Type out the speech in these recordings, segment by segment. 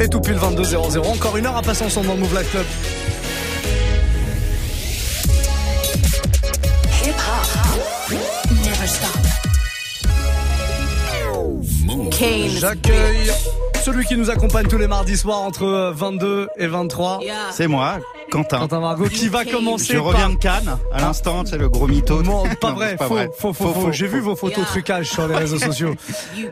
Et tout pile 22 00. Encore une heure à passer ensemble dans le Move Life Club. J'accueille celui qui nous accompagne tous les mardis soirs entre 22 et 23. C'est moi, Quentin. Quentin Margot, qui va commencer. Je reviens de Cannes à l'instant, c'est le gros mytho. Non, pas vrai, faux, faux, faux, faux, J'ai vu vos photos trucage sur les réseaux sociaux.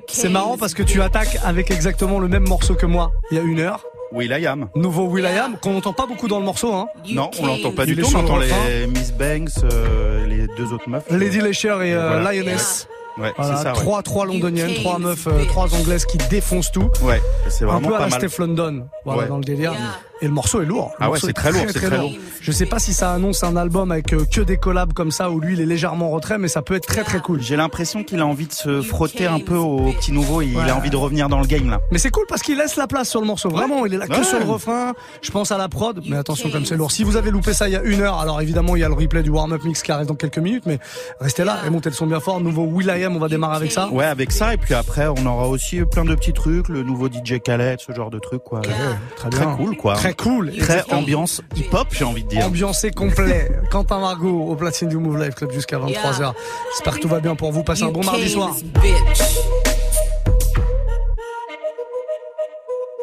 C'est marrant parce que tu attaques avec exactement le même morceau que moi il y a une heure. Will.i.am. Nouveau Will.i.am, qu'on n'entend pas beaucoup dans le morceau, hein. Non, on l'entend pas du tout. On entend les Miss Banks, euh, les deux autres meufs. Lady Lesher et euh, Lioness. Ouais, c'est ça. Trois, trois londoniennes, trois meufs, euh, trois anglaises qui défoncent tout. Ouais, c'est vraiment un peu à pas la mal. Steph London, voilà, dans le délire. Et le morceau est lourd. Le Ah ouais, c'est est très lourd, c'est très lourd. Je sais pas si ça annonce un album avec euh, que des collabs comme ça où lui il est légèrement en retrait, mais ça peut être très très cool. J'ai l'impression qu'il a envie de se frotter un peu au petit nouveau. Il a envie de revenir dans le game là. Mais c'est cool parce qu'il laisse la place sur le morceau. Vraiment, il est là que Ouais. sur le refrain. Je pense à la prod, mais attention comme c'est lourd. Si vous avez loupé ça il y a une heure, alors évidemment il y a le replay du warm-up mix qui arrive dans quelques minutes, mais restez là et montez le son bien fort. Nouveau Will.i.am, on va démarrer avec ça. Ouais, avec ça et puis après on aura aussi plein de petits trucs, le nouveau DJ Khaled, ce genre de trucs quoi. Très Très bien. cool quoi. Très cool. Très Exactement. ambiance hip-hop, j'ai envie de dire. Ambiancé complet. Quentin Margot au platine du Move Life Club jusqu'à 23h. J'espère que tout va bien pour vous. Passez un bon mardi soir.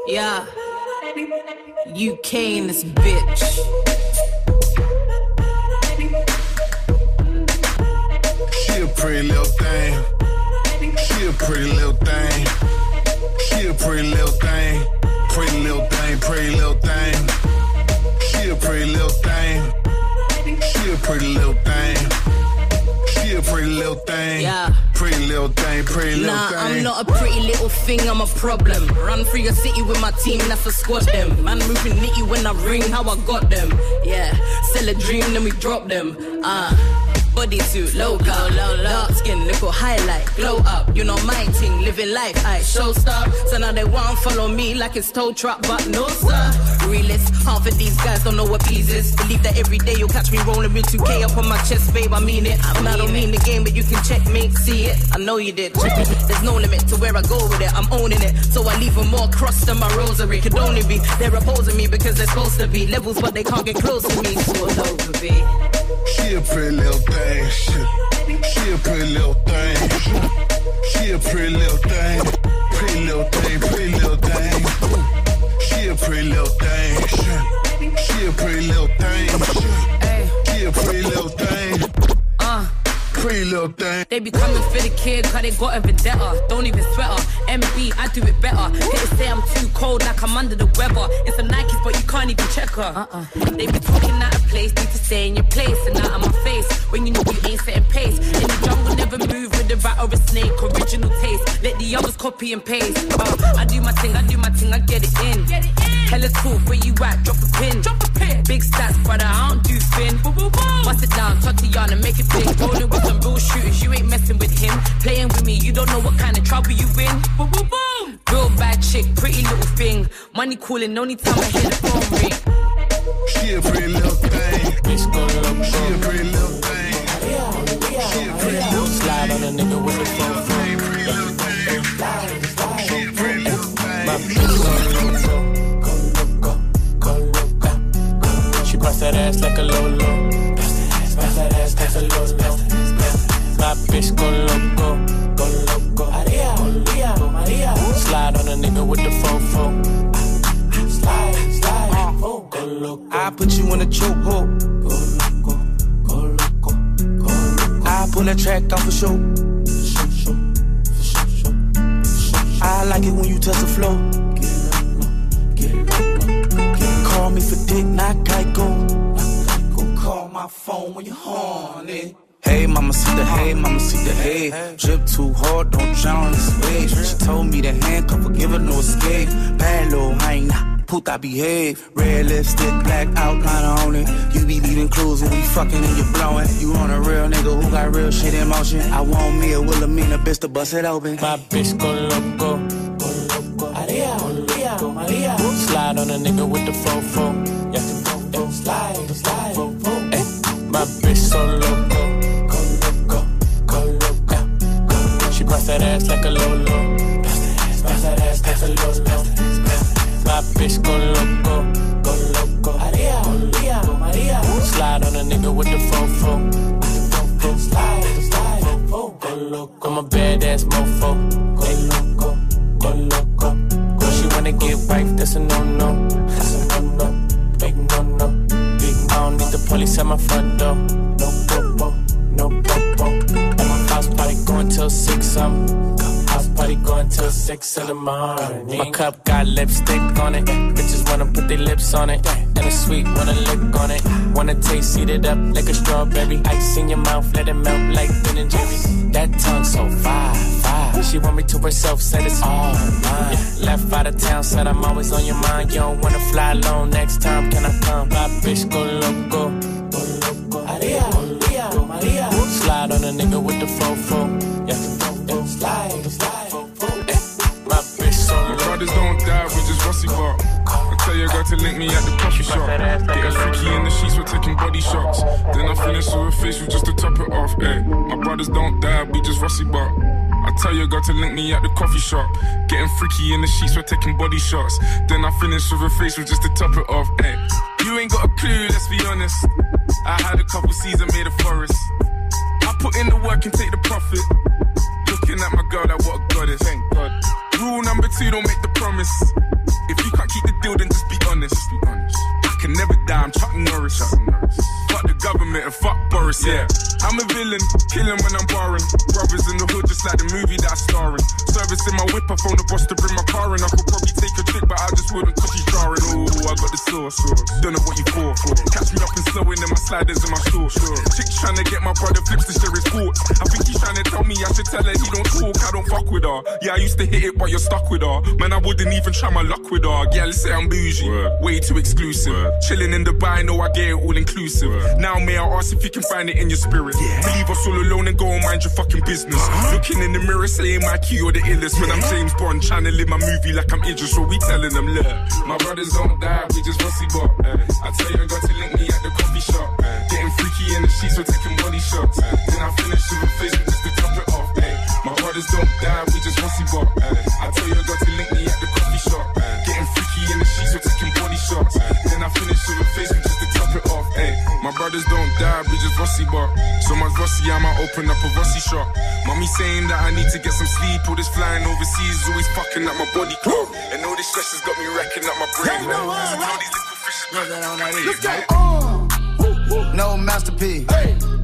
Yeah. You came this bitch. She a pretty little thing. She a pretty little thing. She a pretty little thing. Pretty little thing, pretty little thing. She a pretty little thing. She a pretty little thing. She a pretty little thing. Yeah. Pretty little thing, pretty little Nah, thing. I'm not a pretty little thing, I'm a problem. Run through your city with my team, that's a squad them. Man moving nitty when I ring, how I got them. Yeah, sell a dream, then we drop them. Uh, body suit, logo, low, dark skin, little highlight, glow up. You know my thing, living life, I show stuff. So now they want follow me like it's tow truck, but no sir. Realist, half of these guys don't know what peas is. Believe that every day you'll catch me rolling with 2K up on my chest, babe, I mean it. And I don't mean the game, but you can check me, see it. I know you did. There's no limit to where I go with it, I'm owning it. So I leave them more crossed than my rosary. Could only be, they're opposing me because they're supposed to be levels, but they can't get close to me. So it's over, B. She a pretty little thing. She, she a pretty little thing. She a pretty little thing. Pretty little thing, pretty little thing. She a pretty little thing. She, a pretty little thing. She a pretty little thing. Pretty little thing. They be coming for the kid, cause they got a vendetta. Don't even sweat her. MB, I do it better. Haters say I'm too cold, like I'm under the weather. It's a Nikes, but you can't even check her. Uh-uh. They be talking out of place, need to stay in your place and out of my face. When you know you ain't setting pace. In the jungle, never move with a rat or a snake. Original taste. Let the others copy and paste. Uh, I do my thing, I do my thing, I get it in. Get it in. Hella talk, where you at? Drop a pin. Drop a pin. Big stats, brother, I don't do spin. Bust it down, Tatiana, make it big. Rolling with some real shooters, you ain't messing with him. Playing with me, you don't know what kind of trouble you in. Boom, boom, boom. Real bad chick, pretty little thing. Money calling, only time I hear the phone ring. She a pretty little thing. She a pretty little thing. She a pretty little Slide on a nigga with the phone. Behave. Red lipstick, black outline on it. You be leaving clues when we fucking and you blowing. You on a real nigga who got real shit in motion. I want me a Wilhelmina bitch to bust it open. My bitch go loco, go loco, Maria, go Maria. Slide on a nigga with the fofo, yeah, the fofo. Slide, slide, fofo. Ay, my bitch so loco, go loco, go loco. She bust that ass like a lolo. Bitch go loco, go loco. Maria, Maria, Maria. Slide on a nigga with the six in the morning. My cup got lipstick on it. Bitches wanna put their lips on it. And it's sweet, wanna lick on it. Wanna taste, eat it up like a strawberry. Ice in your mouth, let it melt like Ben and Jerry's. That tongue so fire, fire. She want me to herself, said it's all mine. Left out of town, said I'm always on your mind. You don't wanna fly alone next time, can I come? My bitch go loco. Go loco. Maria, Maria, Maria. Slide on a nigga with the fofo. Yeah. Slide, slide. My bitch so eh. My brothers don't die, we just rusty bark. I tell your girl to link me at the coffee shop. Getting freaky in the sheets, we're taking body shots. Then I finish with a facial just to top it off. Ay. My brothers don't die, we just rusty bark. I tell your girl to link me at the coffee shop. Getting freaky in the sheets, we're taking body shots. Then I finish with a facial just to top it off. Ay. You ain't got a clue, let's be honest. I had a couple seasons made a forest. I put in the work and take the profit. Looking at my girl, like what a goddess. Thank God. Rule number two, don't make the promise. If you can't keep the deal, then just be honest. Be honest. I can never die, I'm Chuck Norris. Chuck Norris. Government and fuck Boris, yeah. I'm a villain, killing when I'm barring. Brothers in the hood, just like the movie that I'm starring. Service in my whip, I phone the boss to bring my car in. I could probably take a trick, but I just wouldn't cause she's jarring. Ooh, I got the sauce. Don't know what you for. Catch me up and slowing in my sliders and my shorts. Chick's trying to get my brother flips to share his thoughts. I think he's trying to tell me I should tell her he don't talk, I don't fuck with her. Yeah, I used to hit it, but you're stuck with her. Man, I wouldn't even try my luck with her. Yeah, let's say I'm bougie. Way too exclusive. Chilling in Dubai, know I get it all inclusive. Now, may I ask if you can find it in your spirit? Leave us all alone and go and mind your fucking business. Uh-huh. Looking in the mirror, saying my key or the illest. When I'm James Bond, trying to live my movie like I'm Idris, so we telling them, look, my brothers don't die, we just rusty bop. Eh. I tell you, I got to link me at the coffee shop. Eh. Getting freaky in the sheets, we're taking body shots. Eh. Then I finish with a face just to top it off. ay. My brothers don't die, we just rusty bop. Just rusty bop. So much rusty, I might open up a rusty shop. Mommy saying that I need to get some sleep. All this flying overseas is always fucking up my body clock. And all this stress has got me wrecking up my brain. So all these little fishes back No masterpiece.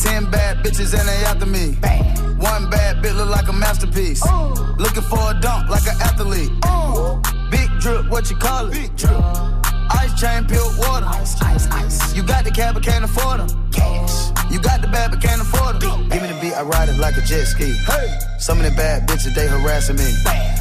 Ten bad bitches and they after me. One bad bitch look like a masterpiece. Oh. Looking for a dunk like an athlete. Oh. Big drip, what you call it? Big drip. Ice chain, pure water. Ice, ice, ice. You got the cab, but can't afford them. Cash. You got the bad, but can't afford them. Give me the beat, I ride it like a jet ski. Hey. Some of the bad bitches, they harassing me.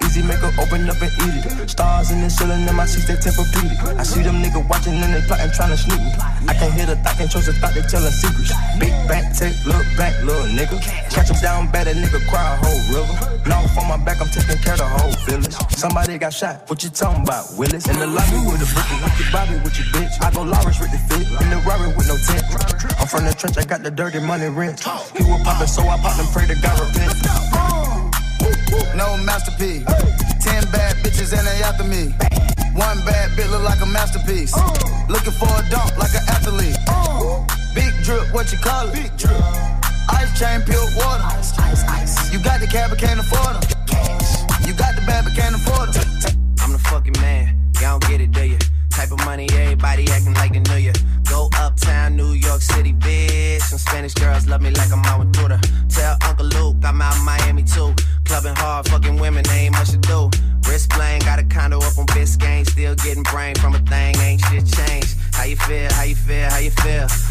easy, make her open up and eat it. Stars in the ceiling in my seats, they tempur-pedic. I see them niggas watching and they plotting, trying to sneak me. I can't hear the thought, can't trust the thought, they telling secrets. Big back, take, look back, little nigga. Catch him down bad, a nigga cry a whole river. Now on my back, I'm taking care of the whole village. Somebody got shot, what you talking about, Willis? In the lobby with a brick, with your Bobby with your bitch. I go Lawrence with the fit, in the Rari with no tent. I'm from the trench, I got the dirty money rent. He was poppin', so I popped and pray to God repent. No masterpiece. Ten bad bitches and they after me. One bad bitch look like a masterpiece. Looking for a dump like an athlete. Big drip, what you call it? Big drip. Ice chain, pure water. Ice, ice, ice. You got the cab, but can't afford them. You got the bad, but can't afford them. I'm the fucking man. Y'all don't get it, do you? Type of money, everybody acting like they knew ya. Go uptown, New York City, bitch. Some Spanish girls love me like I'm out with Twitter. Tell Uncle Luke I'm out Miami too. Clubbing hard, fucking women, ain't much to do. Wrist playing, got a condo up on Niggas still getting brain from a thing, ain't shit changed. How you feel? How you feel? How you feel?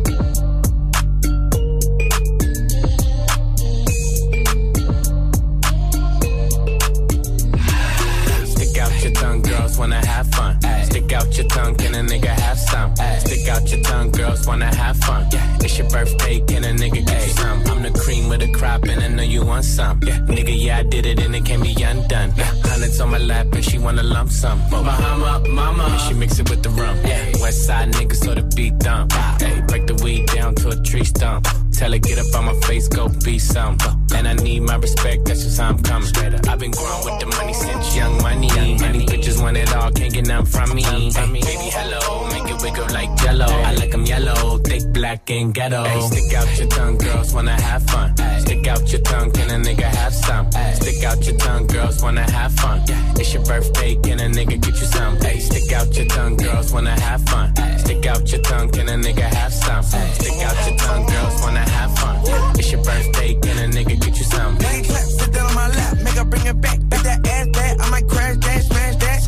Out your tongue, can a nigga have some? Stick out your tongue, girls wanna have fun. Yeah. It's your birthday, can a nigga get you some? I'm the cream of the crop, and I know you want some. Yeah. Nigga, yeah, I did it, and it can't be undone. Hundreds on my lap, and she wanna lump sum. Bahama, mama, and she mix it with the rum. Yeah. West side niggas, so the beat dump. Ah. Hey, break the weed down to a tree stump. Tell her get up on my face, go be some. And I need my respect, that's just how I'm coming. I've been growing with the money since young money. Many bitches want it all, can't get none from me. Baby, hello, wiggle like jello. I like 'em yellow, thick, black, and ghetto. Hey, stick out your tongue, girls wanna have fun. Stick out your tongue, can a nigga have some? Stick out your tongue, girls wanna have fun. It's your birthday, can a nigga get you some? Hey, stick out your tongue, girls wanna have fun. Stick out your tongue, can a nigga have some? Stick out your tongue, girls wanna have fun. It's your birthday, can a nigga get you some? Make clap, sit down on my lap, make her bring it back, back that ass back. I might crash that, smash that.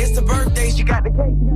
It's the birthday, she got the cake,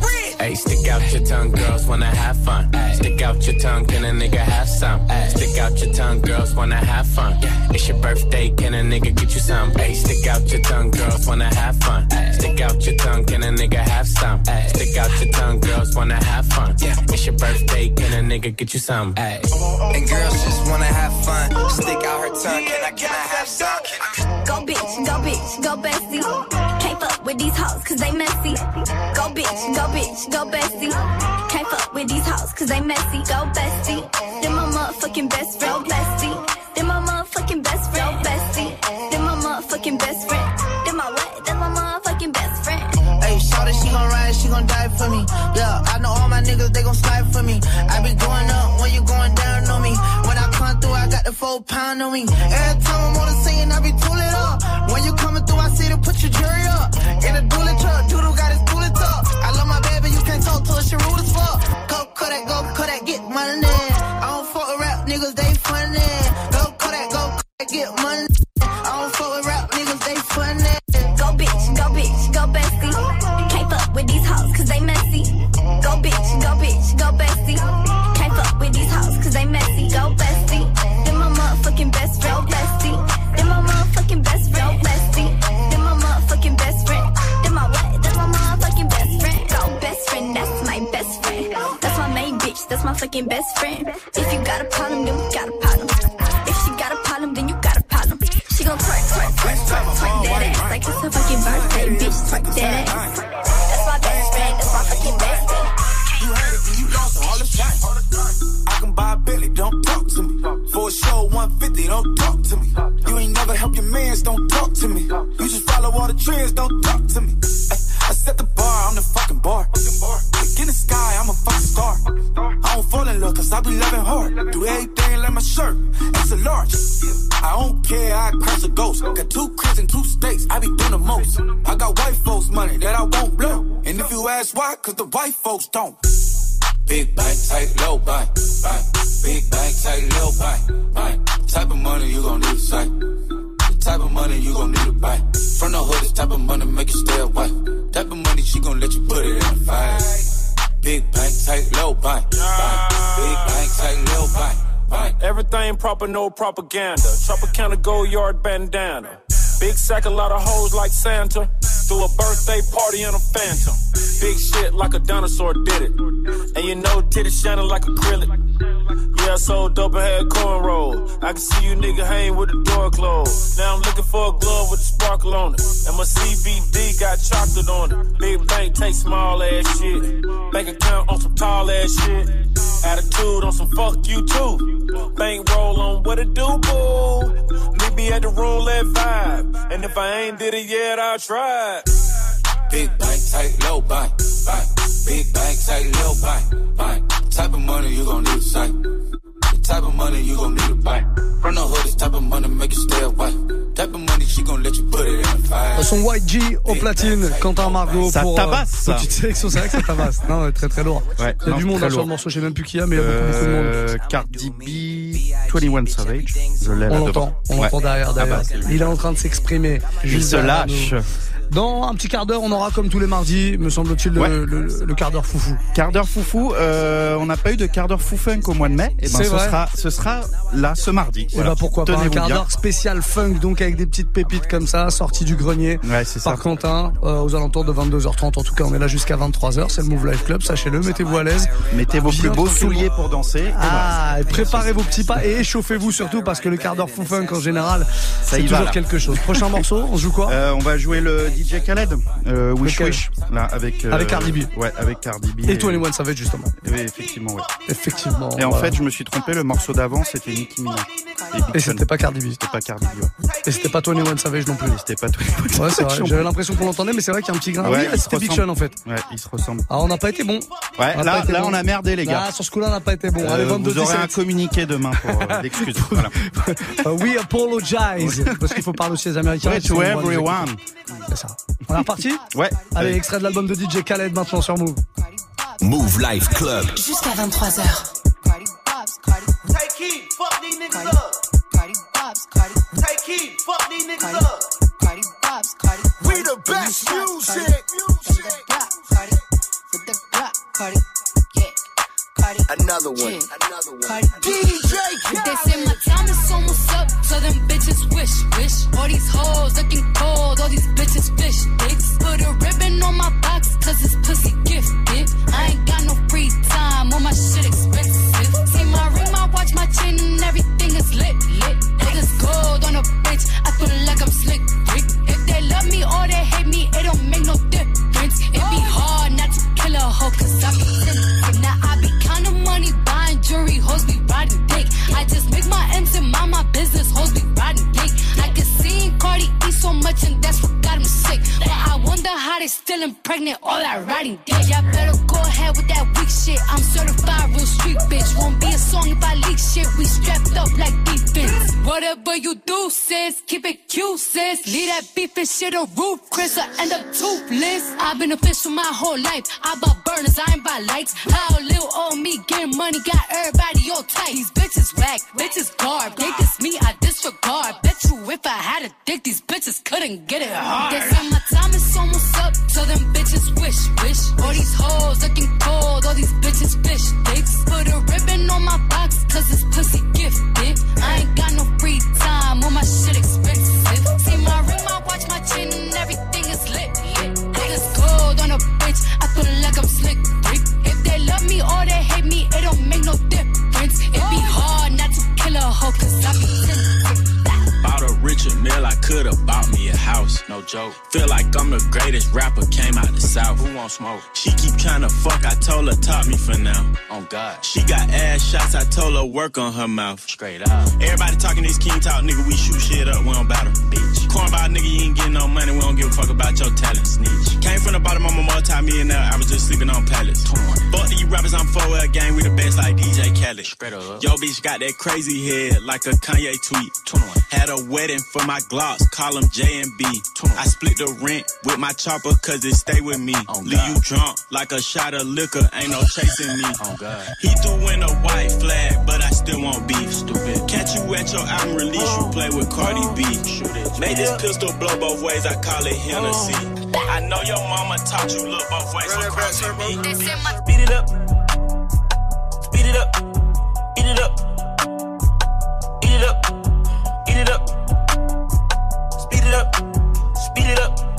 Hey, stick out your tongue, girls wanna have fun. Stick out your tongue, can a nigga have some? Stick out your tongue, girls wanna have fun. It's your birthday, can a nigga get you some? Hey, stick out your tongue, girls wanna have fun. Stick out your tongue, can a nigga have some? Stick out your tongue, girls wanna have fun. It's your birthday, can a nigga get you some? And girls just wanna have fun. Stick out her tongue, can I, can I have some? Go bitch, go bitch, go bestie. With these hoes cause they messy. Go bitch, go bitch, go bestie. Can't fuck with these hoes cause they messy. Go bestie. Then my motherfucking best friend. Bestie. Then my motherfucking best friend. Bestie. Then my motherfucking best friend. Then my what? Then my motherfucking best friend. Hey, shawty, she gon' ride, she gon' die for me. Yeah, I know all my niggas, they gon' slide for me. I be going up when you going down on me. When I come through, I got the four pound on me. Every time I'm on the scene, I be tooling up. When you coming through, I see to put your jury. Rap they fucking best friend. If you got a problem, then we got a problem. If she got a problem, then you got a problem. She gon' twerk, twerk, twerk, twerk, twerk that ass like it's her fucking birthday, bitch. Twerk that ass. That's my best friend, that's my fucking best friend. You had it, you lost all the time. I can buy a Billy, don't talk to me. For a show 150, don't talk to me. You ain't never help your mans, don't talk to me. You just follow all the trends, don't talk to me. I be loving hard. Do everything like my shirt, it's a large. I don't care, I crash a ghost. Got two cribs and two states, I be doing the most. I got white folks' money that I won't blow. And if you ask why, cause the white folks don't. Big bank, tight, low bank. Big bank, tight, low bank. Type of money you gon' need to sight. The type of money you gon' need to buy. From the hood, this type of money make you stay away. Type of money she gon' let you put it in a fight. Big bank, take low bank. Everything proper, no propaganda. Tropicana go yard bandana. Big sack, a lot of hoes like Santa. Threw a birthday party in a phantom. Big shit like a dinosaur did it. And you know, titties shining like acrylic. Yeah, I sold dope and had cornrows. I can see you nigga hang with the door closed. Now I'm looking for a glove with a sparkle on it. And my CBD got chocolate on it. Big bank take small ass shit. Bank account on some tall ass shit. Attitude on some fuck you too. Bank roll on what it do, boo. Meet me at the roulette vibe. And if I ain't did it yet, I'll try. Big bank, take low bank. bank. Big bank, take low bank. bank. Type of money you gon' need to sight. Type of money you gon' need to buy. From the hood, this type of money make you stay away. Type of money she gon' let you put it in the fire. Son White G au platine, Quentin Margot Ça pour tabasse, euh, ça. petite sélection, c'est vrai que ça tabasse. Non, très très lourd. Ouais, il y a non, du monde sur le morceau, je sais même plus qui y a, mais il y a beaucoup, beaucoup de monde. Euh, Cardi B, 21 Savage. Je l'ai On l'entend, devant. on Ouais. l'entend derrière Ah bah, il est en train de s'exprimer. Il juste se lâche. nous. Dans un petit quart d'heure, on aura comme tous les mardis, me semble-t-il, le, Ouais. le- le quart d'heure foufou. Quart d'heure foufou, euh, on n'a pas eu de quart d'heure foufunk au mois de mai. Et ben C'est ce vrai. sera, ce sera là ce mardi. Et Voilà. bah pourquoi pas un quart d'heure spécial funk, donc avec des petites pépites comme ça, sorties du grenier. Ouais, c'est ça. Par Quentin, euh, aux alentours de 22h30. En tout cas, on est là jusqu'à 23h. C'est le Move Life Club, sachez-le. Mettez-vous à l'aise. Mettez vos plus beaux souliers pour danser. et Ah, voilà. et préparez vos petits pas et échauffez-vous surtout parce que le quart d'heure fou funk en général, c'est va, toujours quelque chose. Prochain morceau, on joue quoi? Euh, on va jouer le DJ Khaled, euh, Wish Lequel Wish, là avec euh, Avec Cardi B. Ouais, avec Cardi B. Et 21 Savage justement. Oui, effectivement, ouais. Effectivement. Et en fait, je me suis trompé, le morceau d'avant, c'était Nicki Minaj. Et Et c'était pas Cardi B. C'était pas Cardi B. Ouais. Et c'était pas 21 Savage non plus. Et c'était pas tout. Ouais, c'est vrai. J'avais l'impression qu'on l'entendait, mais c'est vrai qu'il y a un petit grain. Ouais, oui, c'était Big. Sean en fait. Ouais, ils se ressemblent. Ah, on n'a pas été bon. Ouais, On là, bon. on a merdé, les gars. Ah, sur ce coup-là, on n'a pas été bon. Allez, Euh, 22 vous aurez un 17. communiqué demain pour euh, l'excuse. voilà. Euh, we apologize. Parce qu'il faut parler aussi aux Américains. To everyone. C'est ça. On est reparti Ouais. Allez, extrait de l'album de DJ Khaled maintenant sur Move. Move Life Club. Jusqu'à 23h. Take heed, fuck these niggas up. Take heed, fuck these niggas up. We the best music. Another one. Another one. DJ They say my time is almost up, so them bitches wish, wish. All these hoes looking cold, all these bitches fish dicks. Put a ribbon on my box, cause it's pussy gifted. I ain't got no free time, all my shit expensive. See my ring, my watch, my chain, and everything is lit, lit. Niggas gold on a bitch, I feel like I'm slick, Rick. If they love me or they hate me, it don't make no difference. It be oh. hard not to kill a hoe, cause I be tempted. I just make my ends and mind my business, hoes be riding dick. I can see Cardi eat so much and that's what got him sick. But I wonder how they still pregnant, all that riding dick. Y'all better go ahead with that weak shit. I'm certified real street bitch. Won't be a song if I leak shit. We strapped up like defense. Whatever you do, sis, keep it cute, sis. Leave that beef and shit a roof, Chris, I end up toothless. I've been official my whole life. I bought burners, I ain't buy lights. How little old me getting money got everybody all tight. These bitches whack, bitches garb. They diss me, I disregard. Bet you if I had a dick, these bitches couldn't get it hard. Say my time is so smoke? She work on her mouth. Straight up. Everybody talking this king talk, nigga, we shoot shit up, we don't battle. Bitch. Cornball nigga, you ain't getting no money, we don't give a fuck about your talent. Snitch. Came from the bottom, I'm a multi-millionaire, I was just sleeping on pallets. Fuck these rappers, I'm 4L gang, we the best like DJ Khaled. Straight up. Yo bitch got that crazy head, like a Kanye tweet. Had a wedding for my Glocks, call them J and B. I split the rent with my chopper cause it stay with me. Oh, Leave you drunk like a shot of liquor, ain't no chasing me. Oh, he threw in a white flag, but I still won't beef. Stupid. Catch you at your album release, you play with Cardi B. Made this pistol blow both ways, I call it Hennessy. I know your mama taught you look both ways for crossing me. Speed it up. Speed it up. Eat it up. Eat it up. Eat it up. Speed it up. Speed it up.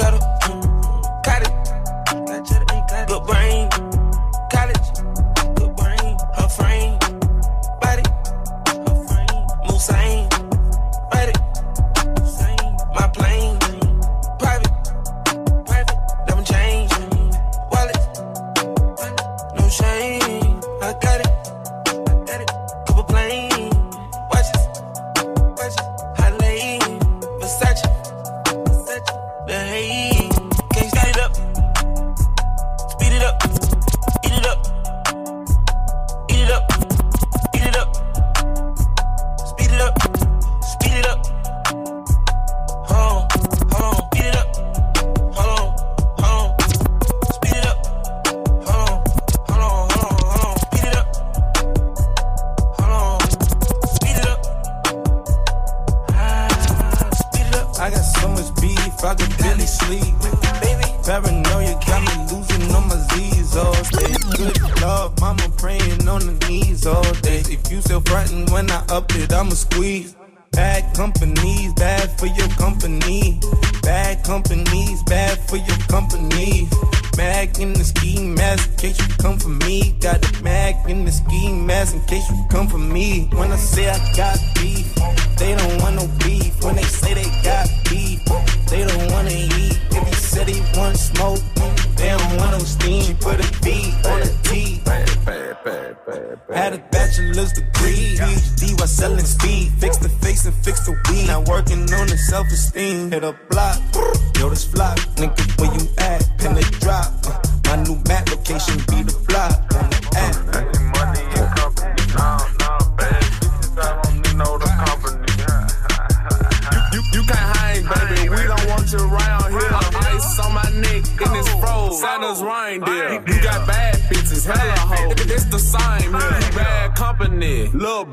Cheddar.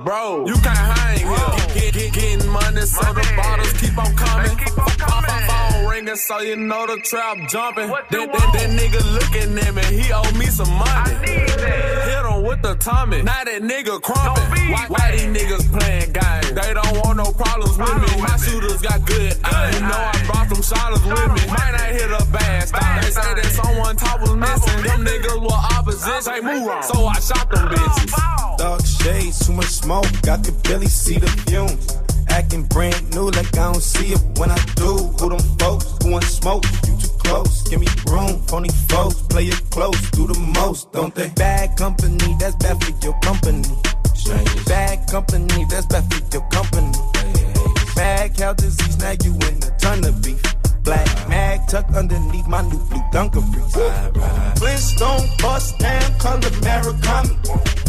Bro. You can't hang here. Get, get, getting money, so the bottles keep on coming. keep on Phone ringing, so you know the trap jumping. That, that, that nigga looking at me, he owe me some money. Hit him with the Tommy. Now that nigga crumping. Why, why these niggas playing games? They don't want no problems with me. My shooters got good aim. You know I brought them shotters with me. Might not hit a bad style. They say that someone top was missing. Them niggas were opposition. Say move on. So I shot them bitches. Dark shades, too much smoke. I could barely see the fumes. Acting brand new like I don't see it when I do. Who them folks? Who want smoke? You too close. Give me room. Phony folks. Play it close. Do the most, don't they? Bad company, that's bad for your company. Bad company, that's bad for your company. Bad cow disease, now you in a ton of beef. Black mag tucked underneath my new blue dungarees. Flintstone bust down, color Maricami.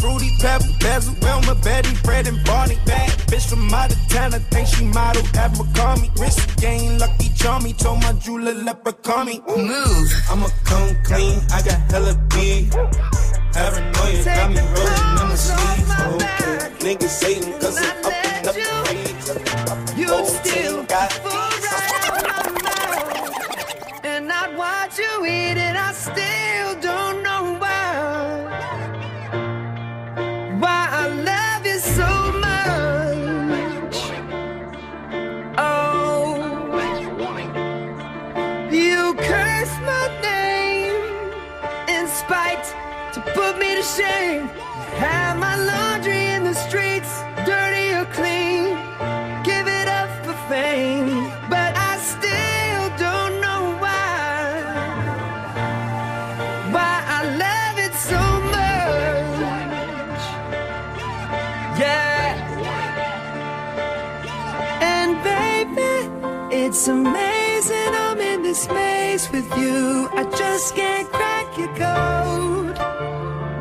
Fruity pebble, bezel, Wilma, Betty, Fred, and Barney. Bad bitch from out of town, I think she model at McCarmy. Wrist game, lucky charmy, told my jeweler leprechaun me. Move. I'ma come clean, I got hella big. Paranoia got me rolling in the sleeves. Oh, niggas hating cause I'm up and up the. You'd still You eat it, I still don't know why. Why I love you so much. Oh, you curse my name in spite to put me to shame. Have my laundry in the streets, with you. I just can't crack your code.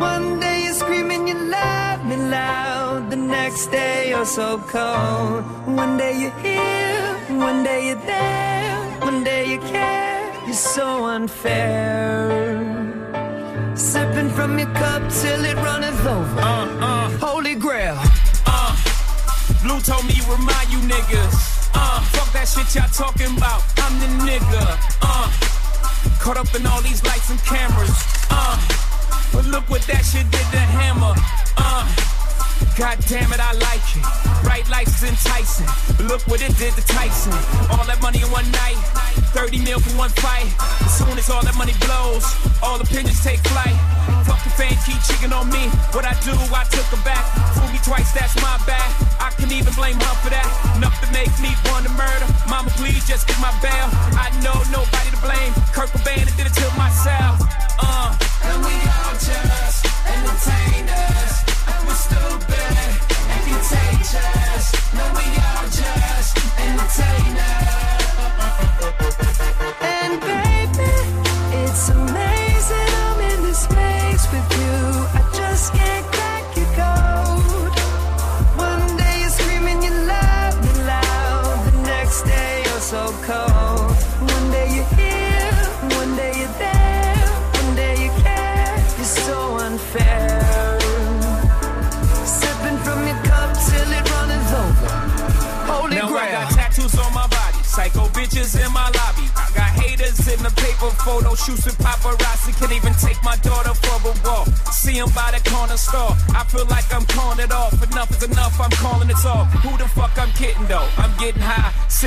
One day you're screaming, you love me loud. The next day you're so cold. One day you're here, one day you're there, one day you care. You're so unfair. Sipping from your cup till it runneth over. Uh, uh, Holy grail. uh. Blue told me remind you niggas. Uh, fuck that shit y'all talking about. I'm the nigga. Uh, caught up in all these lights and cameras. Uh, but look what that shit did to Hammer. Uh, God damn it, I like it. Bright lights is enticing. Look what it did to Tyson. All that money in one night. 30 mil for one fight. As soon as all that money blows, all opinions take flight. Fuck the fans keep cheating on me. What I do, I took her back. Fool me twice, that's my bad. I can even blame her for that. Enough to make me want to murder. Mama, please just get my bail. I know nobody to blame. Kurt Cobain I did it to myself. Uh. And we all just entertainers. Contagious. No, we all just entertainers.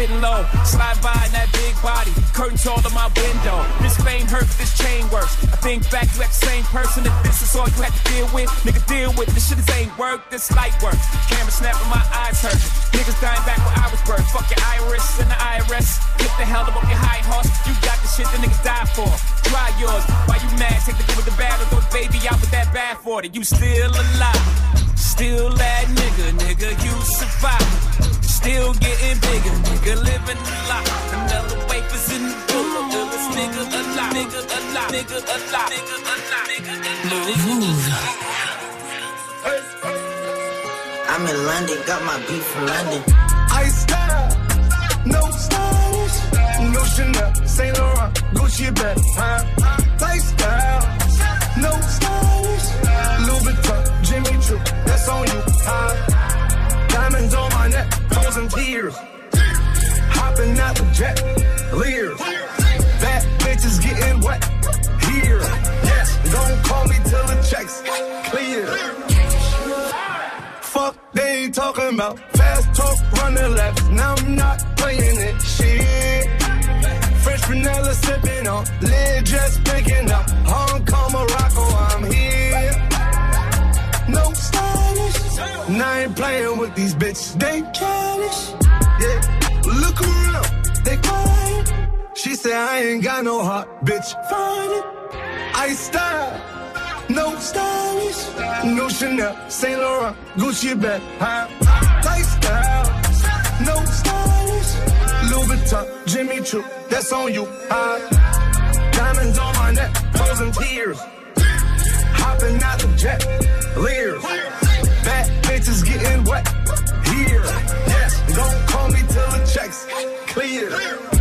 Sitting low, slide by in that big body. Curtains all in my window. This fame hurts, this chain works. I think back to that same person. If this is all you had to deal with, nigga, deal with. This shit is ain't work, this light work. Camera snapping, my eyes hurt. Niggas dying back where I was birthed. Fuck your iris and the IRS. Get the hell up on your high horse. You got the shit that niggas die for. Try yours. Why you mad? Take the good with the bad or throw the baby out with that bad for it. You still alive. Still that nigga, nigga, you survive. Still nigga, living a lot. Another wafers in the book. Illest nigga alive, nigga alive, nigga alive, nigga alive, nigga I'm in London, got my beat from London. I style, no stylish, no Chanel, Saint Laurent, Gucci bag, huh? Lifestyle, no stylish, Louis Vuitton, Jimmy Choo, that's on you, huh? Diamonds on my neck, frozen tears, hopping out the jet, leers, bad bitches getting wet, here, yes, don't call me till the checks clear. Fuck, they ain't talking about fast talk, running laps. Now I'm not playing it. Shit. Fresh vanilla sipping on, lid just picking up. Hong Kong, Morocco, I'm here. No stylish. And I ain't playing with these bitches. They childish. Said I ain't got no heart, bitch. Find it. I style. No stylish, no Chanel, Saint Laurent, Gucci bag, huh? Lifestyle, no stylish, Louis Vuitton, Jimmy Choo, that's on you, huh? Diamonds on my neck, frozen tears, hopping out the jet, leers, bad bitches getting wet, here, yes, don't call me till the checks clear.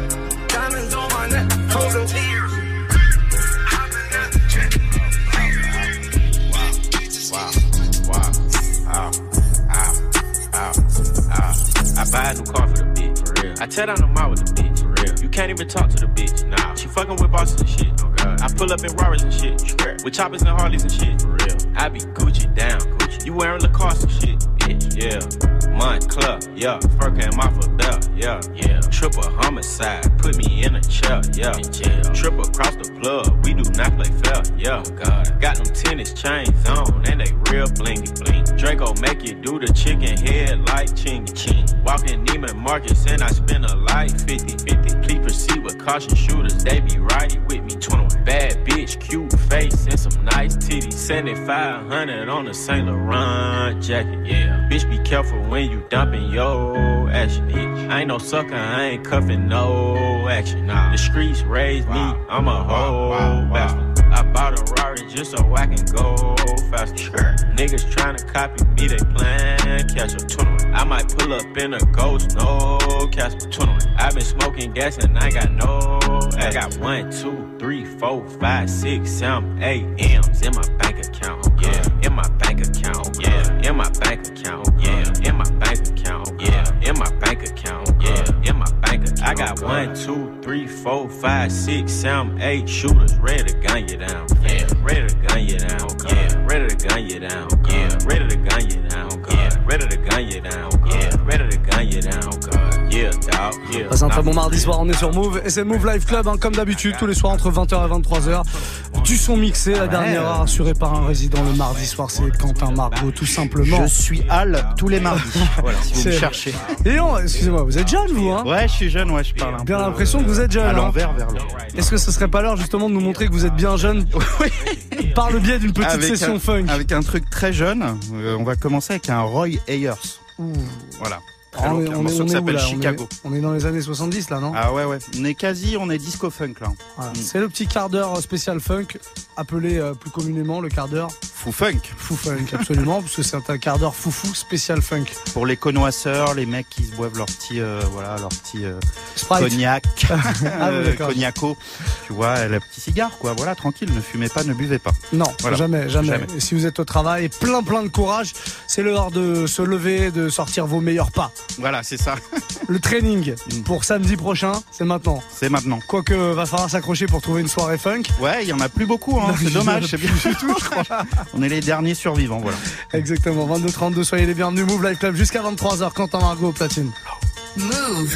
Ow. I buy a new car for the bitch, for real. I tear down the mall with the bitch, for real. You can't even talk to the bitch, nah. She fucking with bosses and shit, oh god. I pull up in Rarers and shit, with choppers and Harleys and shit, for real. I be Gucci down, Gucci. You wearing Lacoste and shit, yeah. bitch, yeah. Montclair, yeah. Fur came off a belt, yeah, yeah. Triple homicide, put me in a chair, yeah. In jail. Triple across the plug, we do not play fair, yeah. Oh, god. Got them tennis chains on, and they real blingy bling. Draco make you do the chicken head like chingy ching. Walking Neiman Marcus, and I spend a life 50 50. Proceed with caution shooters, they be riding with me. 21. Bad bitch, cute face, and some nice titties. 7500 on a Saint Laurent jacket, yeah. Bitch, be careful when you dumping yo action, bitch. I ain't no sucker, I ain't cuffing no action. Nah. The streets raised me, I'm a whole bastard. I bought a Rari just so I can go faster. Sure. Niggas tryna copy me, they plan catch up. 21. I might pull up in a ghost, no Casper. 21. I been smoking gas and I got no. I got one, two, three, four, five, six, seven, eight M's in my bank account. Yeah, in my bank account. Yeah, in my bank account. Yeah, in my bank account. Yeah, in my bank account. Yeah, in my bank account. I got one, two, three, four, five, six, seven, eight shooters ready to gun you down. Yeah, ready to gun you down. Yeah, ready to gun you down. Yeah, ready to gun you down. Ready to gun you down. Yeah. Passe un très bon mardi soir, on est sur Move et c'est Move Live Club hein, comme d'habitude tous les soirs entre 20h et 23h. Du son mixé, la dernière heure assurée par un résident le mardi soir, c'est Quentin Margot tout simplement. Je suis Al tous les mardis. voilà, si vous me C'est- cherchez. Et non, excusez-moi, vous êtes jeune vous hein Ouais, je suis jeune, ouais, je parle un Bien peu, l'impression que euh, vous êtes jeune. À hein. l'envers, vers l'autre. Est-ce que ce serait pas l'heure justement de nous montrer que vous êtes bien jeune par le biais d'une petite avec session un, funk Avec un truc très jeune, euh, on va commencer avec un Roy Ayers. Voilà. Très Ah, on long, est, un on est- morceau on qui est où, s'appelle là on est- Chicago. on est dans les années 70 là, non? Ah ouais, ouais. On est quasi, on est disco funk là. Voilà. C'est le petit quart d'heure spécial funk, appelé euh, plus communément le quart d'heure Fou funk. fou funk, absolument, parce que c'est un quart d'heure foufou spécial funk. Pour les connoisseurs, les mecs qui se boivent leur petit, euh, voilà, leur petit euh, cognac, Ah oui, euh, d'accord. cognaco. Tu vois, le petit cigare, quoi. Voilà, tranquille, ne fumez pas, ne buvez pas. Non, Voilà. jamais, jamais, Jamais. Et si vous êtes au travail, plein plein de courage, c'est l'heure de se lever, de sortir vos meilleurs pas. Voilà, c'est ça. Le training pour samedi prochain, c'est maintenant. C'est maintenant. Quoique, va falloir s'accrocher pour trouver une soirée funk. Ouais, il y en a plus beaucoup, hein. C'est en a dommage, c'est plus bien. du tout, je crois. On est les derniers survivants, voilà. Exactement, 22-32, soyez les bienvenus. Move Live Club jusqu'à 23h, Quentin Margot au platine. Move.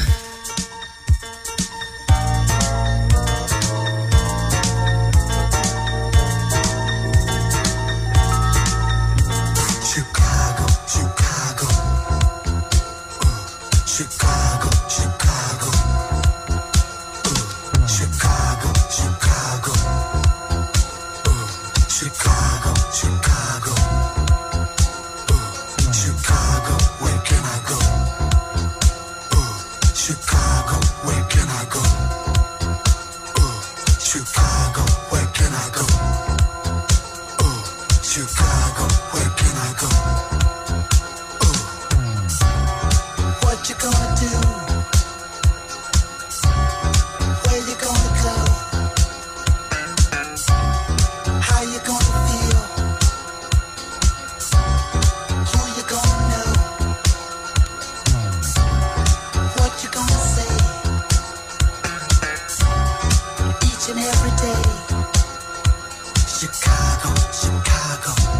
시카고 시카고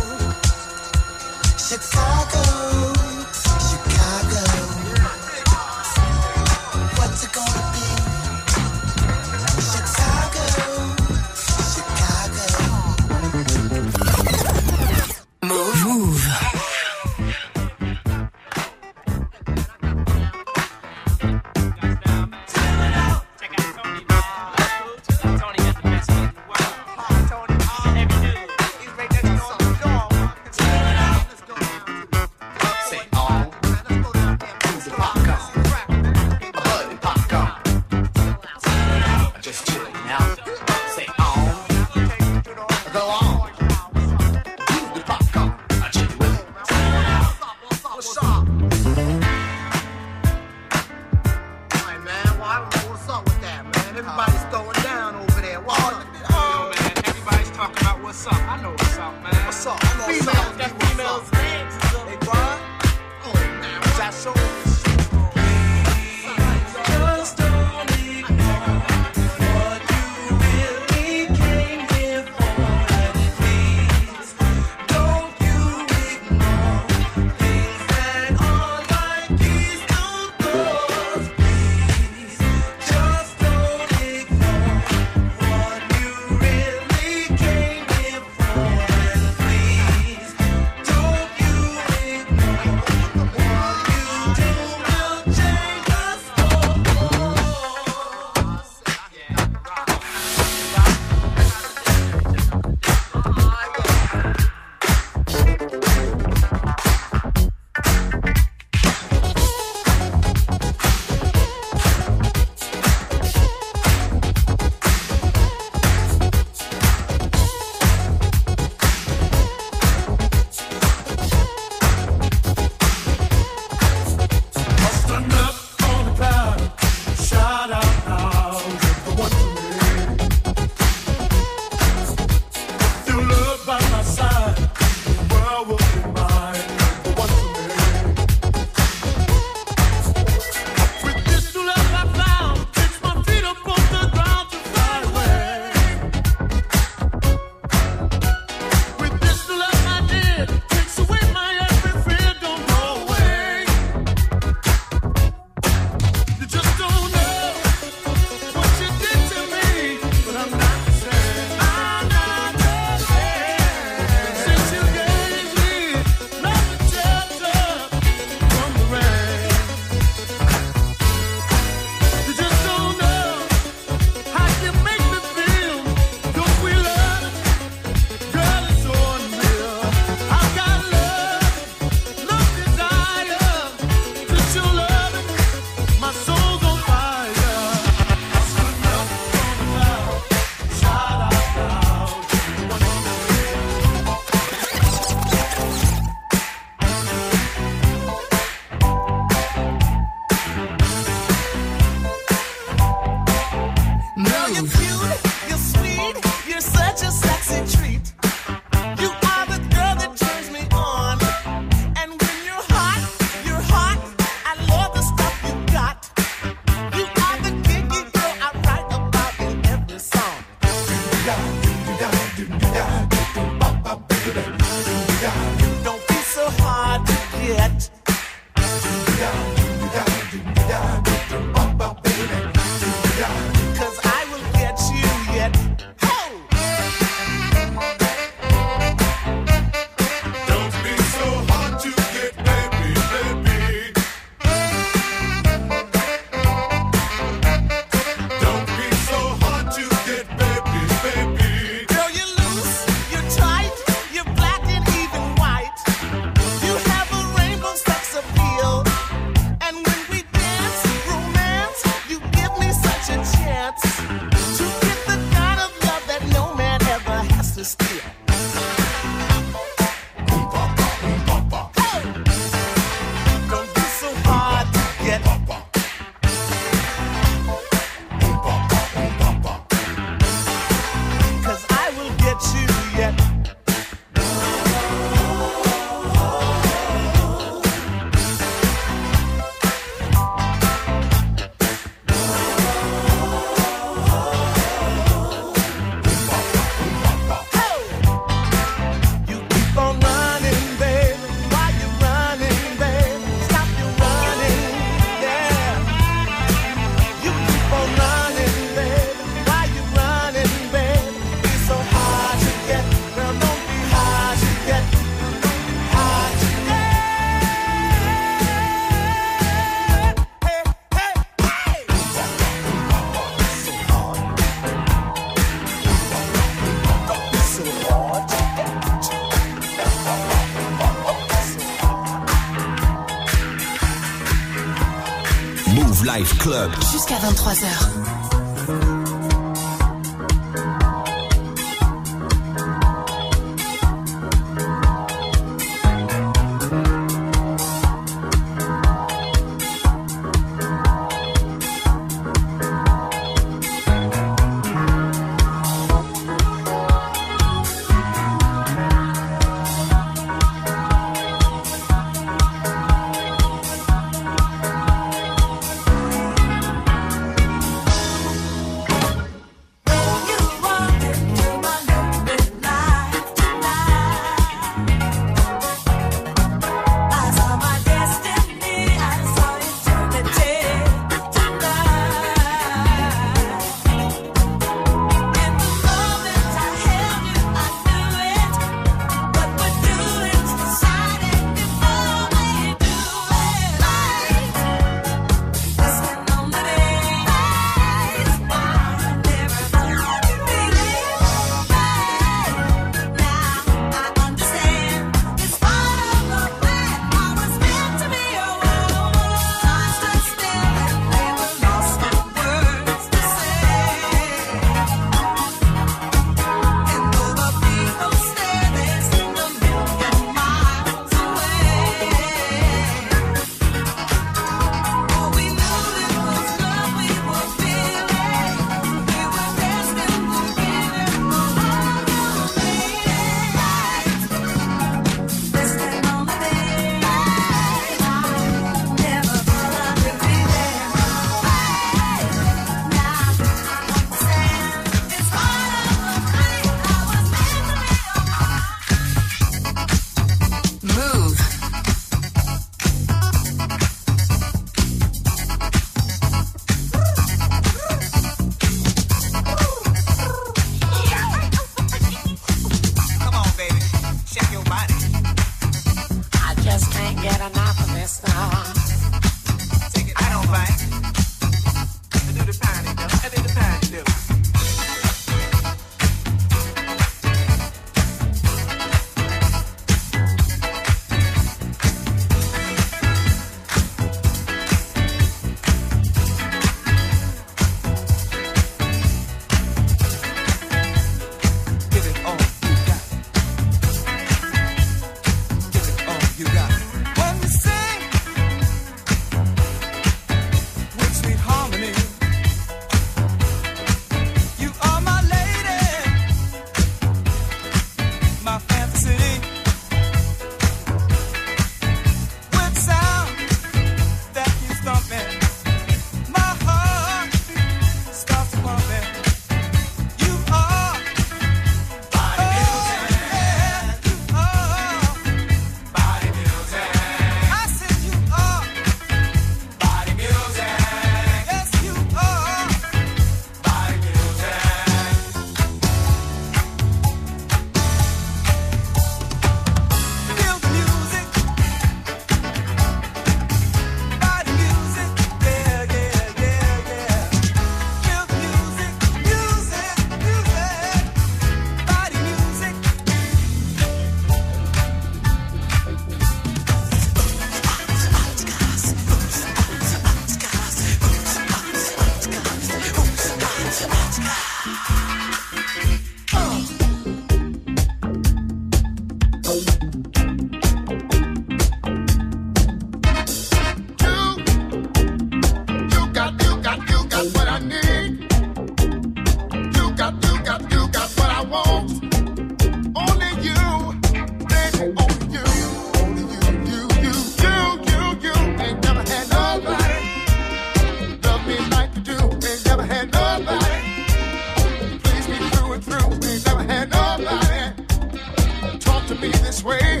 be this way.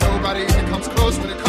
Nobody even comes close when it comes.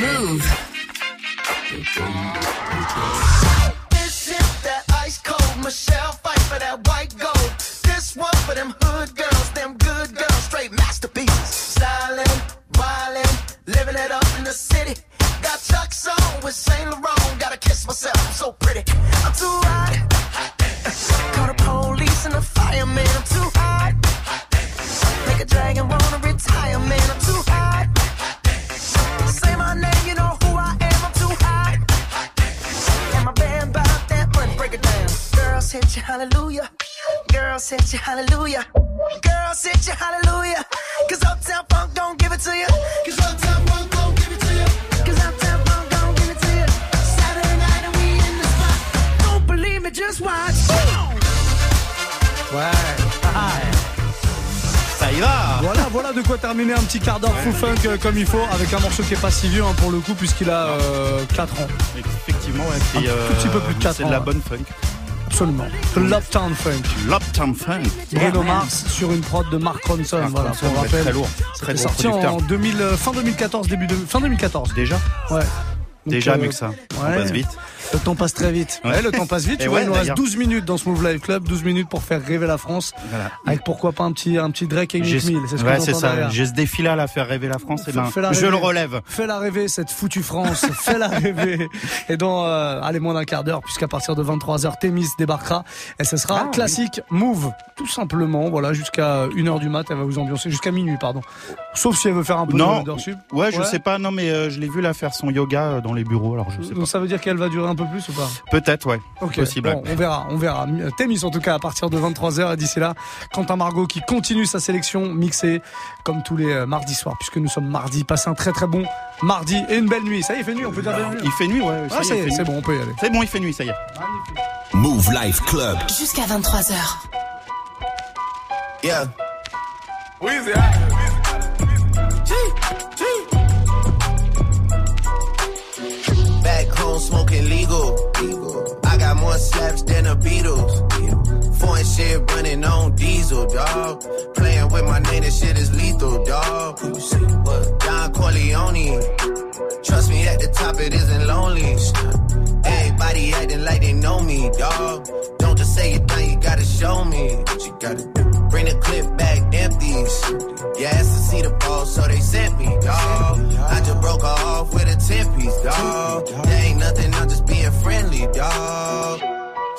Mouv'. Petit quart d'heure fou funk euh, comme il faut avec un morceau qui est pas si vieux hein, pour le coup puisqu'il a euh, 4 ans. Effectivement, ouais, Un c'est, euh, tout petit peu plus de 4 c'est ans. de la bonne funk. Absolument. L'Uptown Funk. L'Uptown Funk. Bruno Mars sur une prod de Mark Ronson. Mark voilà, Ronson, pour rappel. très lourd, très sorti producteur. en 2000, euh, fin 2014, début de fin 2014. Déjà? Ouais. Donc, Déjà euh, mieux que ça. On ouais. passe vite. Le temps passe très vite. Ouais. Le temps passe vite. Tu vois, ouais, il nous reste d'ailleurs. 12 minutes dans ce Move Live Club, 12 minutes pour faire rêver la France. Voilà. Avec pourquoi pas un petit, un petit Drake et Nick Mill. C'est ce ouais, c'est ça. J'ai ce défi-là à faire rêver la France. Et ben, Fais-la je rêver. le relève. Fais-la rêver, cette foutue France. Fais-la rêver. Et dans, euh, allez, moins d'un quart d'heure, puisqu'à partir de 23h, Thémis débarquera. Et ce sera Ah, classique Move. Tout simplement. Voilà, jusqu'à 1h du mat, elle va vous ambiancer. Jusqu'à minuit, pardon. Sauf si elle veut faire un peu Non. de sup. Ouais, je sais pas. Non, mais euh, je l'ai vu là faire son yoga euh, dans les bureaux. Alors je sais pas. Donc ça veut dire qu'elle va durer un peu plus ou pas Peut-être, ouais. Ok, Possible. bon, on verra, on verra. Thémis en tout cas à partir de 23h et d'ici là, Quentin Margot qui continue sa sélection mixée comme tous les euh, mardis soirs puisque nous sommes mardi. Passez un très très bon mardi et une belle nuit. Ça y est, il fait nuit, on peut dire belle nuit. Il fait nuit, ouais. ça Ah, y est, c'est bon, on peut y aller. C'est bon, il fait nuit, ça y est. Move Life Club. Jusqu'à 23h. Yeah. Weezy, Back home smoking legal. I got more slaps than the Beatles. Foreign shit running on diesel, dog. Playing with my name, this shit is lethal, dog. Don Corleone. Trust me, at the top it isn't lonely. Everybody acting like they know me, dog. Don't just say it now, you gotta show me what you gotta do. Bring the clip back empties. You asked to see the ball, so they sent me, dog. I just broke off with a 10 piece, dog. There ain't nothing, I'm just being friendly, dog.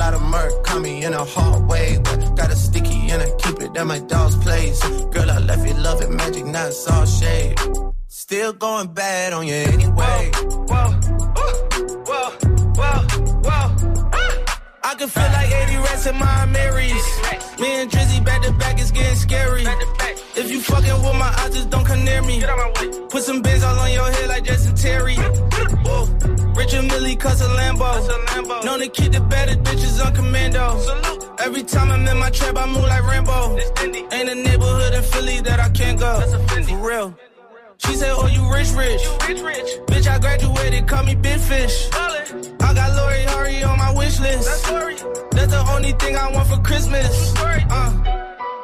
Lot of murk caught me in a hard way. But got a sticky and I keep it at my dog's place. Girl, I left you loving magic, not all shade. Still going bad on you anyway. Whoa, whoa, whoa, whoa, whoa. Ah. I can feel like 80 rats in my Marys. Me and Drizzy back to back, it's getting scary. If you fucking with my eyes, just don't come near me. Put some bins all on your head like Jason Terry. Whoa. Richard Mille cuss a Lambo. Known to keep the baddest bitches on commando. Salute. Every time I'm in my trap, I move like Rambo. Ain't a neighborhood in Philly that I can't go. For real. She said, Oh, you rich, rich. rich rich Bitch, I graduated, call me Big Fish. I got Lori Harvey on my wish list. That's the only thing I want for Christmas. Uh,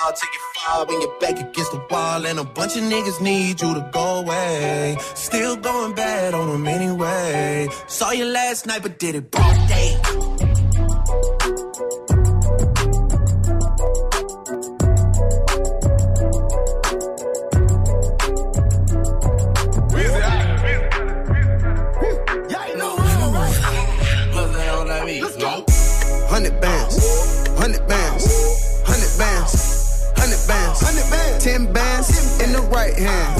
ball, take your fall when you're back against the wall. And a bunch of niggas need you to go away. Still going bad on them anyway. Saw you last night, but did it broad day. Right hand,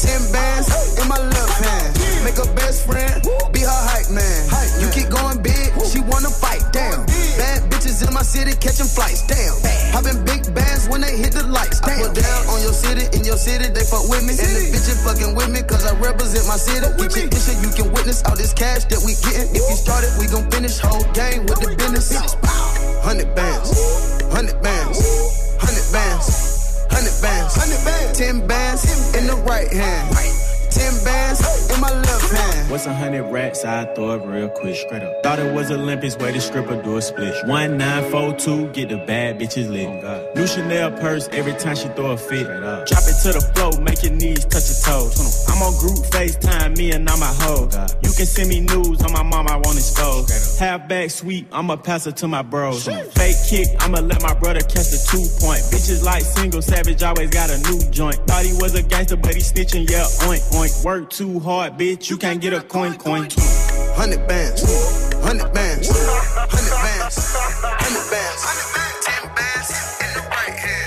ten bands in my left hand. Make a best friend, be her hype man. You keep going big, she wanna fight. Damn, bad bitches in my city catching flights. Damn, having big bands when they hit the lights. I put down on your city, in your city they fuck with me, and the bitches fucking with me 'cause I represent my city. Get your issue, you can witness all this cash that we getting. If you started, we gon' finish whole game with the business. Hundred bands, hundred bands, hundred bands, hundred bands, hundred bands, ten bands in the right hand, ten bands in. What's a hundred rats? I throw it real quick, straight up. Thought it was Olympics, way stripper do a split. One nine four two, get the bad bitches lit. New Chanel purse every time she throw a fit. Drop it to the floor, make your knees touch your toes. I'm on group FaceTime, me and all my hoes. You can send me news on my mom, I won't expose. Half back sweep, I'ma pass it to my bros. Fake kick, I'ma let my brother catch the two point. Bitches like single savage, always got a new joint. Thought he was a gangster, but he snitching, yeah, oink oink. Work too hard, bitch, you can't get a coin coin. coin. Hundred bands, hundred bands, hundred bands, hundred bands, ten bands in the right hand.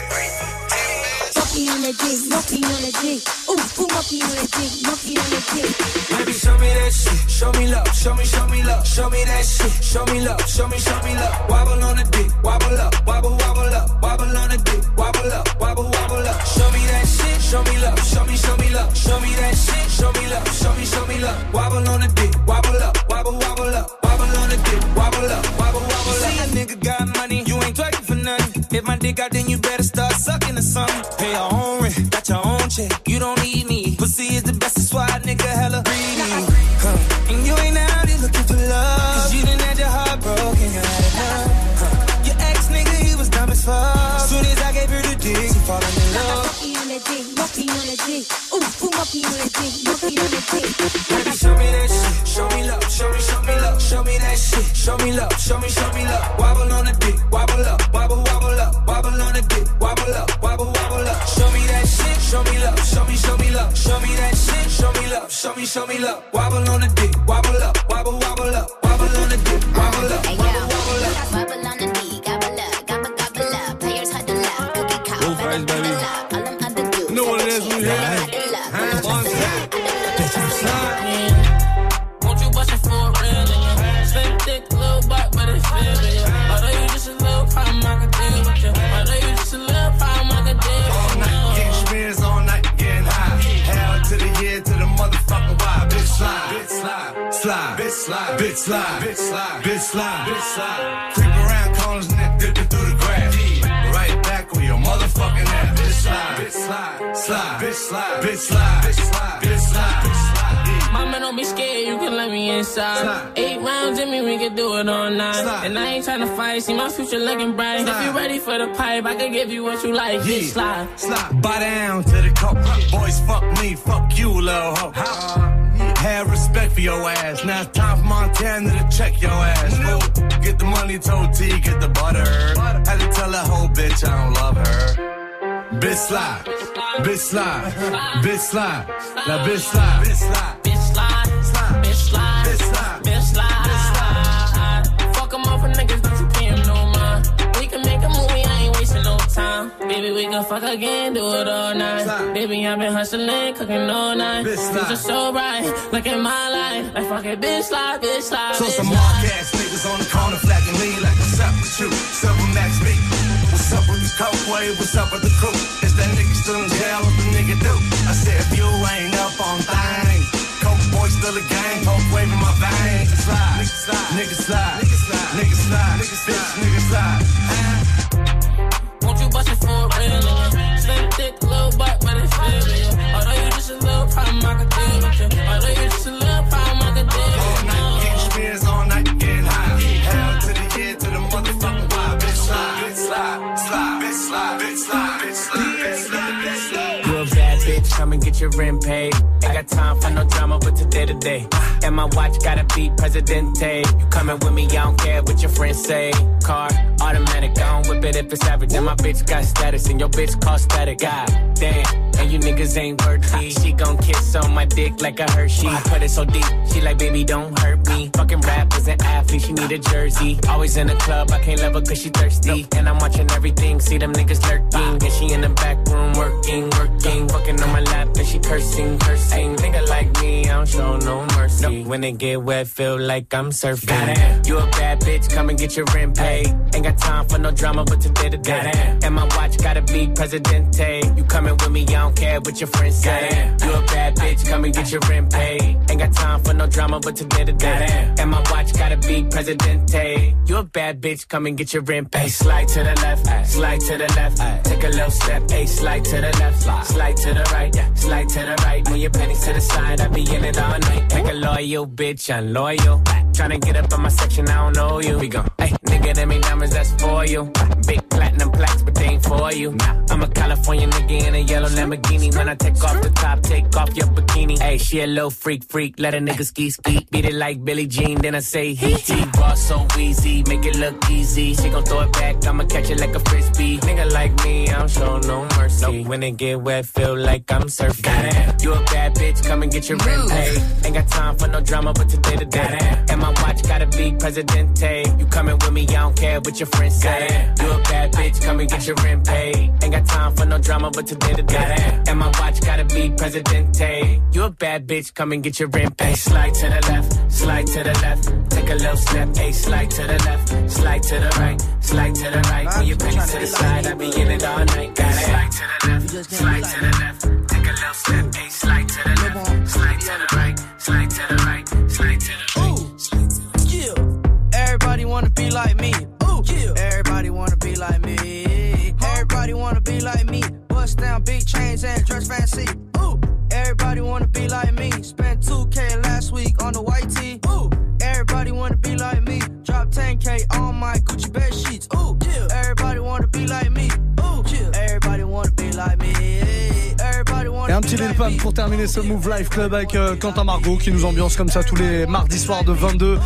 Monkey on the dick, monkey on the dick. Ooh, ooh, monkey on the dick, monkey on the dick. Baby, show me that shit. Show me love. Show me, show me love. Show me that shit. Show me love. Show me, show me love. Wobble on the dick. Wobble up. Wobble, wobble up. Wobble on the dick. Wobble up. Wobble, wobble up. Show me that shit. Show me love. Show me, show me love. Show me that shit. Show me love. Show me, show me love. Wobble on the dick. Wobble up. Wobble, wobble up. Wobble on the dick. Wobble up. Wobble, wobble up. See a nigga got money. You ain't twerking for nothing. If my dick out, then you better start sucking or something. Pay your own rent. Got your own check. You don't need me. Pussy is the best. That's why a nigga hella greedy. Huh. And you ain't out here looking for love. Cause you done had your heart broken. You had enough. Huh. Your ex nigga, he was dumb as fuck. Soon as I gave her the dick, she falling in love. Monkey on monkey on the dick. Ooh, ooh, monkey on the dick, monkey on the dick. Baby, show me that shit. Show me love. Show me, show me love. Show me that shit. Show me love. Show me, show me love. Wobble on the dick. Wobble up. Wobble, wobble up. Wobble on the dick. Wobble up. Wobble, wobble up. Show me that shit. Show me love. Show me, show me love. Show me that shit. Show me love. Show me, show me love. Wobble on the dick. Wobble up. Wobble, wobble up. Wobble on the dick. Is we had? Huddle up, Won't you bust it for real thick, little butt, but you. You just a little you. You just a little problem, I can deal with you. Getting all night, getting high. To the year, to the motherfucking. Bitch slide, bitch slide, slide, bitch slide, bitch slide, bitch slide, bitch slide, bitch slide. Slide, slide, bitch slide, bitch slide, bitch slide, bitch slide. Mama, don't be scared, you can let me inside. Eight rounds in me, we can do it all night. And I ain't tryna fight, see my future looking bright. If you ready for the pipe, I can give you what you like. Yeah. Slide. Slide. Buy down to the coke. Boys, fuck me, fuck you, little hoe. Have respect for your ass. Now it's time for Montana to check your ass. Fool. Get the money, told T, get the butter. Had to tell that whole bitch I don't love her. Bitch slide, bitch slide, bitch slide, la bitch slide, bitch slide, Bitch slide, bitch slide, bitch slide. bitch slide. Fuck 'em off for niggas, don't you pay no mind. We can make a movie, I ain't wasting no time. Baby, we can fuck again, do it all night. Baby, I've been hustling, cooking all night. Bitch. Future so bright, look at my life. Like fuck it, bitch slide, bitch slide, So some mark ass niggas on the corner flacking lean like what's up with you? Silver Max B. What's up with the coke? What's up with the crew? That nigga still in jail? What the nigga do? I said if you ain't up on things, coke boy still a gang, coke waving my Niggas slide, niggas slide, niggas slide, bitch, niggas slide. Won't you bust it for real? Slim thick, little butt, but it's feel yeah. Although you just a little problem, I could deal with rent paid. Ain't got time for no drama, but today to day. And my watch gotta be Presidente. You coming with me, I don't care what your friends say. Car, automatic, I don't whip it if it's average. And my bitch got status, and your bitch cost static. God damn, and you niggas ain't worthy. She gon' kiss on my dick like a Hershey. Put it so deep, she like, baby, don't hurt me. Fucking rappers and athletes, she need a jersey. Always in the club, I can't love her cause she thirsty. And I'm watching everything, see them niggas lurking. And she in the back room working, working. Fucking on my lap, and she cursing, cursing. Nigga like me, I don't show no mercy. When it get wet, feel like I'm surfing. Goddamn. You a bad bitch, come and get your rent paid. Ain't got time for no drama, but today to day. And my watch gotta be Presidente. You coming with me, I don't care what your friends say. You a bad bitch, come and get your rent paid. Ain't got time for no drama, but today to day. And my watch gotta be Presidente. You a bad bitch, come and get your rent paid. Slide to the left, slide to the left. Take a little step, a slide to the left, slide to the right, slide to the right. Move your pennies to the side, I be in it all night. Like a loyal bitch, I'm loyal. Tryna get up in my section, I don't know you. We gon' hey, nigga, them ain't diamonds, that's for you. Big platinum plaques, but they ain't for you. I'm a California nigga in a yellow Lamborghini. When I take off the top, take off your bikini. Hey, she a little freak, freak, let a nigga ski, ski. Beat it like Billie Jean, then I say he he. Boss so easy, make it look easy. She gon' throw it back, I'ma catch it like a frisbee. Nigga like me, I don't show no mercy. When it get wet, feel like I'm surfing. Goddamn. You a bad bitch, come and get your rent paid. Ain't got time for no drama, but today the day. And my watch gotta be Presidente. You coming with me, I don't care what your friends say. You a bad bitch, come and get your rent paid. Ain't got time for no drama, but today to day. And my watch gotta be Presidente. You a bad bitch, come and get your rent paid. Slide to the left, slide to the left. Take a little step, hey, slide to the left, slide to the right, slide to the right. When you pennies to the side, I be in it all night. Slide to the left, slide to the left. Take a little step, hey, slide to the be like me. Bust down big chains and dress fancy. Ooh. Everybody wanna be like me. Spent 2K last week on the white tee. Ooh. Everybody wanna be like me. Drop 10K on my Gucci bed sheets. Ooh. Yeah. Everybody wanna be like me. Ooh. Yeah. Everybody wanna be like me. Everybody wanna Et pour terminer ce Move Life Club avec euh, Quentin Margot qui nous ambiance comme ça tous les mardis soirs de 22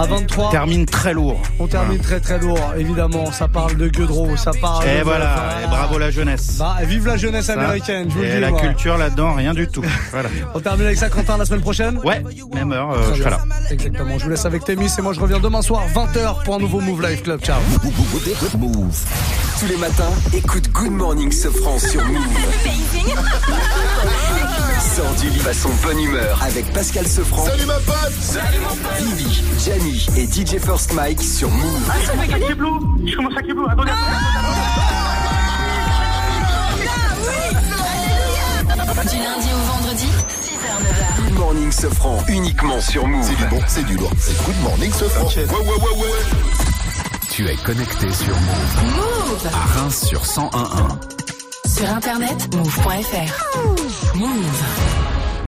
à 23. Termine très lourd. On termine très très lourd, évidemment. Ça parle de Gueudreau, ça parle Et de- voilà, et bravo la jeunesse. Bah, vive la jeunesse Ça. américaine, je vous le Et dis. la moi. culture là-dedans, rien du tout. Voilà. On termine avec ça, Quentin, la semaine prochaine Ouais, même heure, euh, je serai là. Exactement, je vous laisse avec Témis et moi je reviens demain soir 20h pour un nouveau Move Life Club. Ciao. Move. Tous les matins, écoute Good Morning Sofran sur Move. Sors du lit façon bonne humeur avec Pascal Sofran. Salut ma pote Salut mon pote Vivi, Gianni et DJ First Mike sur Move. Ah, ça fait 4 Je commence à keblo. Attendez. Du lundi au vendredi, 6h, 9h. Good Morning Sofran uniquement sur Move. C'est du bon, c'est du lourd. C'est Good Morning Sofran. Ouais, ouais, ouais, ouais. Tu es connecté sur Move. Move À Reims sur 101.1. Sur internet, move.fr. Mouv'.